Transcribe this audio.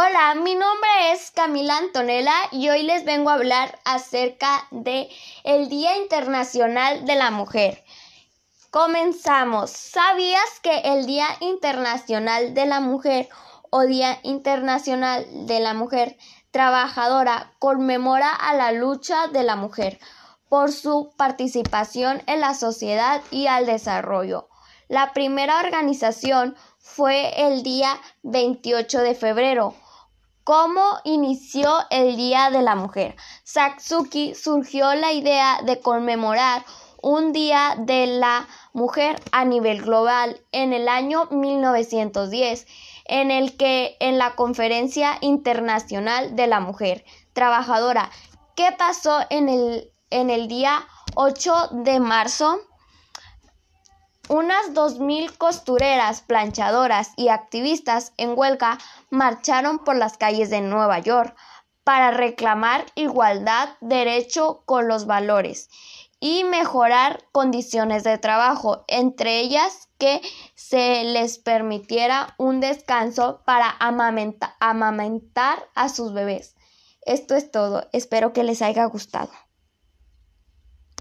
Hola, mi nombre es Camila Antonella y hoy les vengo a hablar acerca de el Día Internacional de la Mujer. Comenzamos. ¿Sabías que el Día Internacional de la Mujer o Día Internacional de la Mujer Trabajadora conmemora a la lucha de la mujer por su participación en la sociedad y al desarrollo? La primera organización fue el día 28 de febrero ¿Cómo inició el Día de la Mujer? Satsuki surgió la idea de conmemorar un Día de la Mujer a nivel global en el año 1910, en el que en la Conferencia Internacional de la Mujer Trabajadora, ¿qué pasó en el, en el día 8 de marzo? Unas dos mil costureras, planchadoras y activistas en huelga marcharon por las calles de Nueva York para reclamar igualdad, derecho con los valores y mejorar condiciones de trabajo, entre ellas que se les permitiera un descanso para amamentar a sus bebés. Esto es todo, espero que les haya gustado.